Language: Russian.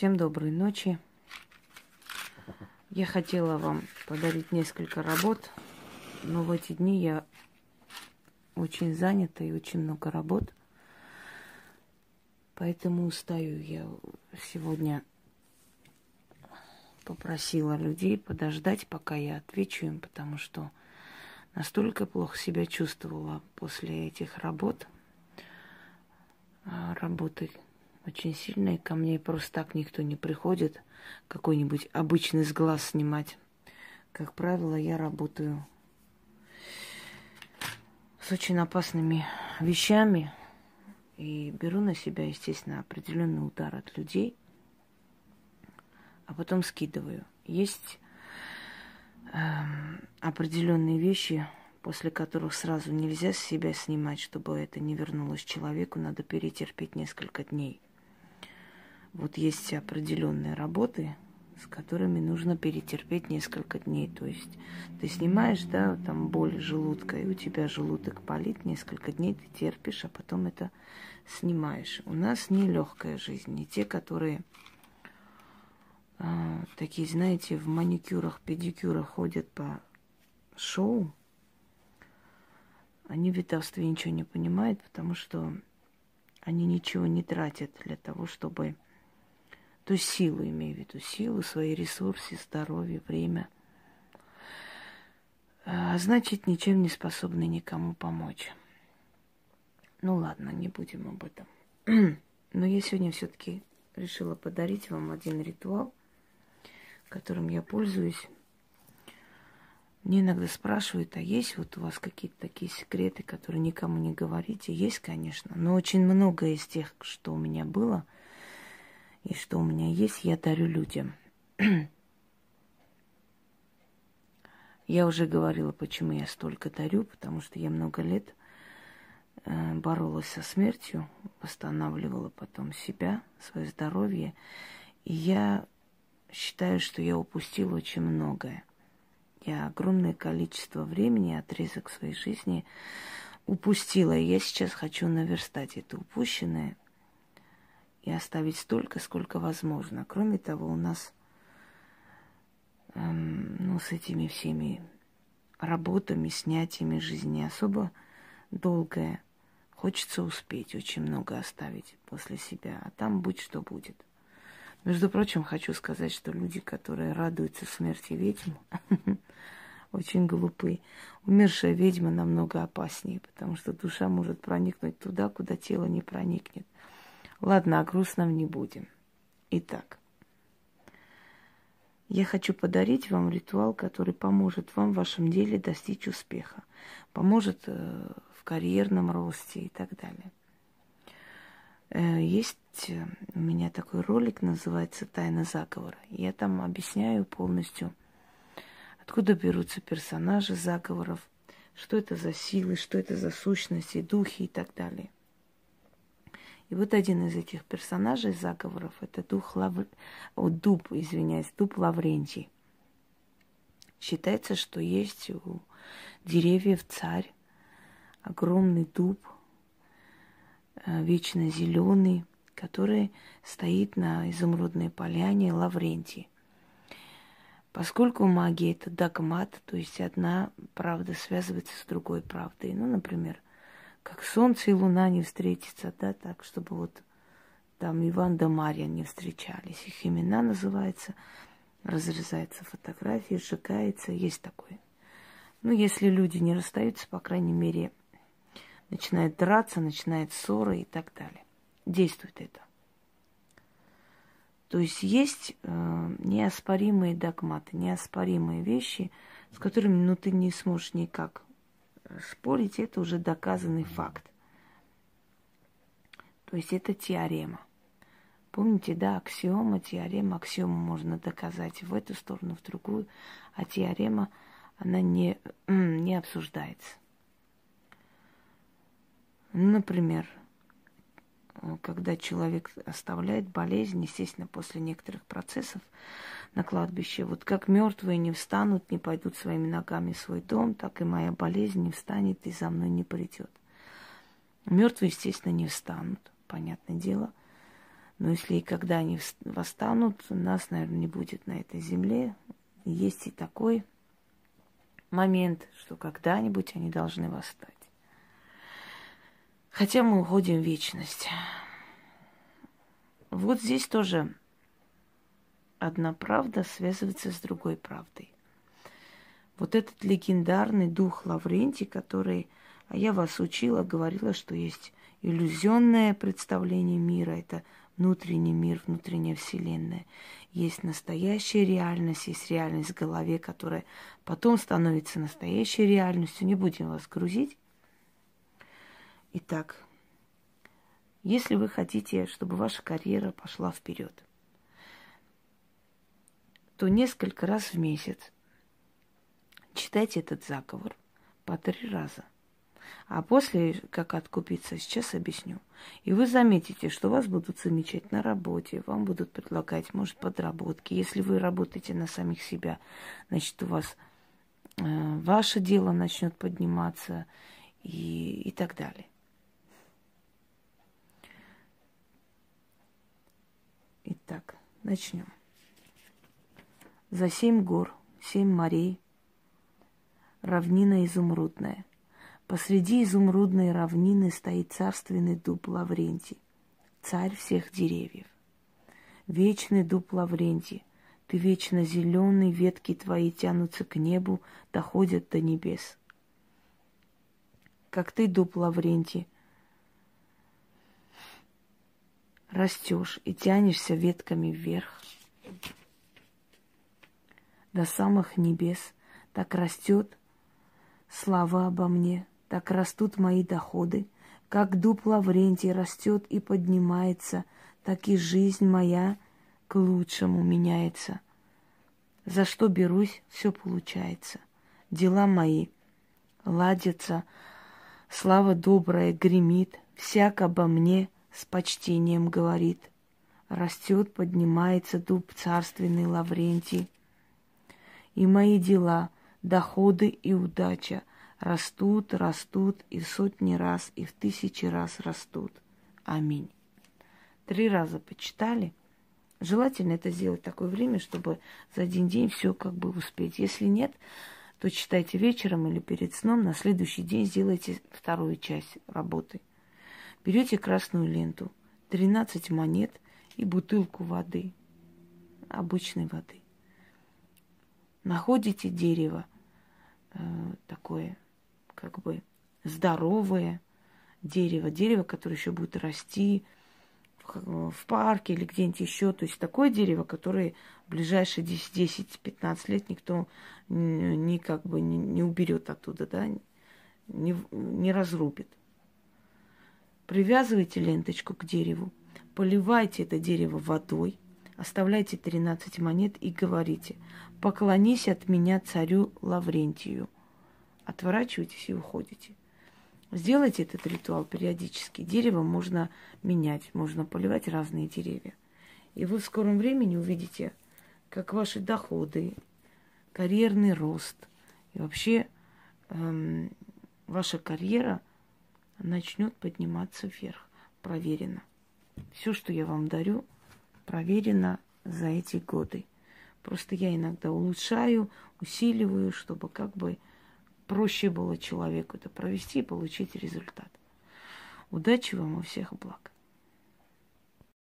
Всем доброй ночи. Я хотела вам подарить несколько работ, но в эти дни я очень занята и очень много работ. Поэтому устаю я сегодня попросила людей подождать, пока я отвечу им, потому что настолько плохо себя чувствовала после этих работ. А, работы очень сильные. Ко мне просто так никто не приходит какой-нибудь обычный с глаз снимать. Как правило, я работаю с очень опасными вещами и беру на себя, естественно, определенный удар от людей, а потом скидываю. Есть э, определенные вещи, после которых сразу нельзя с себя снимать, чтобы это не вернулось человеку, надо перетерпеть несколько дней. Вот есть определенные работы, с которыми нужно перетерпеть несколько дней. То есть ты снимаешь, да, там боль желудка, и у тебя желудок болит, несколько дней ты терпишь, а потом это снимаешь. У нас не легкая жизнь, не те, которые а, такие, знаете, в маникюрах, педикюрах ходят по шоу, они в ведовстве ничего не понимают, потому что они ничего не тратят для того, чтобы то силу, имею в виду, силу, свои ресурсы, здоровье, время. А значит, ничем не способны никому помочь. Ну ладно, не будем об этом. Но я сегодня все-таки решила подарить вам один ритуал, которым я пользуюсь. Мне иногда спрашивают, а есть вот у вас какие-то такие секреты, которые никому не говорите? Есть, конечно, но очень много из тех, что у меня было – и что у меня есть, я дарю людям. я уже говорила, почему я столько дарю, потому что я много лет э, боролась со смертью, восстанавливала потом себя, свое здоровье. И я считаю, что я упустила очень многое. Я огромное количество времени, отрезок своей жизни упустила. И я сейчас хочу наверстать это упущенное – и оставить столько, сколько возможно. Кроме того, у нас эм, ну, с этими всеми работами, снятиями жизни особо долгая. Хочется успеть, очень много оставить после себя, а там будь что будет. Между прочим, хочу сказать, что люди, которые радуются смерти ведьм, очень глупы. Умершая ведьма намного опаснее, потому что душа может проникнуть туда, куда тело не проникнет. Ладно, о грустном не будем. Итак, я хочу подарить вам ритуал, который поможет вам в вашем деле достичь успеха, поможет э, в карьерном росте и так далее. Э, есть э, у меня такой ролик, называется «Тайна заговора». Я там объясняю полностью, откуда берутся персонажи заговоров, что это за силы, что это за сущности, духи и так далее. И вот один из этих персонажей заговоров – это дух Лав... О, дуб, извиняюсь, дуб Лаврентий. Считается, что есть у деревьев царь, огромный дуб, э, вечно зеленый, который стоит на изумрудной поляне Лаврентий. Поскольку магия это догмат, то есть одна правда связывается с другой правдой. Ну, например, как солнце и луна не встретятся, да, так, чтобы вот там Иван да Марья не встречались. Их имена называются, разрезается фотография, сжигается, есть такое. Ну, если люди не расстаются, по крайней мере, начинает драться, начинает ссоры и так далее. Действует это. То есть есть э, неоспоримые догматы, неоспоримые вещи, с которыми ну, ты не сможешь никак спорить, это уже доказанный факт. То есть это теорема. Помните, да, аксиома, теорема, аксиому можно доказать в эту сторону, в другую, а теорема, она не, не обсуждается. Например, когда человек оставляет болезнь, естественно, после некоторых процессов на кладбище, вот как мертвые не встанут, не пойдут своими ногами в свой дом, так и моя болезнь не встанет и за мной не придет. Мертвые, естественно, не встанут, понятное дело. Но если и когда они восстанут, нас, наверное, не будет на этой земле. Есть и такой момент, что когда-нибудь они должны восстать. Хотя мы уходим в вечность. Вот здесь тоже одна правда связывается с другой правдой. Вот этот легендарный дух Лаврентий, который, а я вас учила, говорила, что есть иллюзионное представление мира, это внутренний мир, внутренняя вселенная. Есть настоящая реальность, есть реальность в голове, которая потом становится настоящей реальностью. Не будем вас грузить. Итак, если вы хотите, чтобы ваша карьера пошла вперед, то несколько раз в месяц читайте этот заговор по три раза. А после, как откупиться, сейчас объясню. И вы заметите, что вас будут замечать на работе, вам будут предлагать, может, подработки. Если вы работаете на самих себя, значит, у вас э, ваше дело начнет подниматься и, и так далее. Итак, начнем. За семь гор, семь морей, равнина изумрудная. Посреди изумрудной равнины стоит царственный дуб Лаврентий, царь всех деревьев. Вечный дуб Лаврентий, ты вечно зеленый, ветки твои тянутся к небу, доходят до небес. Как ты, дуб Лаврентий, растешь и тянешься ветками вверх до самых небес, так растет слава обо мне, так растут мои доходы, как дуб Лаврентий растет и поднимается, так и жизнь моя к лучшему меняется. За что берусь, все получается. Дела мои ладятся, слава добрая гремит, всяк обо мне – с почтением говорит. Растет, поднимается дуб царственный Лаврентий. И мои дела, доходы и удача растут, растут и в сотни раз, и в тысячи раз растут. Аминь. Три раза почитали. Желательно это сделать в такое время, чтобы за один день все как бы успеть. Если нет, то читайте вечером или перед сном, на следующий день сделайте вторую часть работы. Берете красную ленту, 13 монет и бутылку воды, обычной воды. Находите дерево э, такое, как бы здоровое дерево, дерево, которое еще будет расти в, в парке или где-нибудь еще. То есть такое дерево, которое в ближайшие 10-15 лет никто не, не как бы не, не уберет оттуда, да, не, не разрубит. Привязывайте ленточку к дереву, поливайте это дерево водой, оставляйте 13 монет и говорите, поклонись от меня царю Лаврентию. Отворачивайтесь и уходите. Сделайте этот ритуал периодически. Дерево можно менять, можно поливать разные деревья. И вы в скором времени увидите, как ваши доходы, карьерный рост и вообще эм, ваша карьера – начнет подниматься вверх. Проверено. Все, что я вам дарю, проверено за эти годы. Просто я иногда улучшаю, усиливаю, чтобы как бы проще было человеку это провести и получить результат. Удачи вам и всех благ.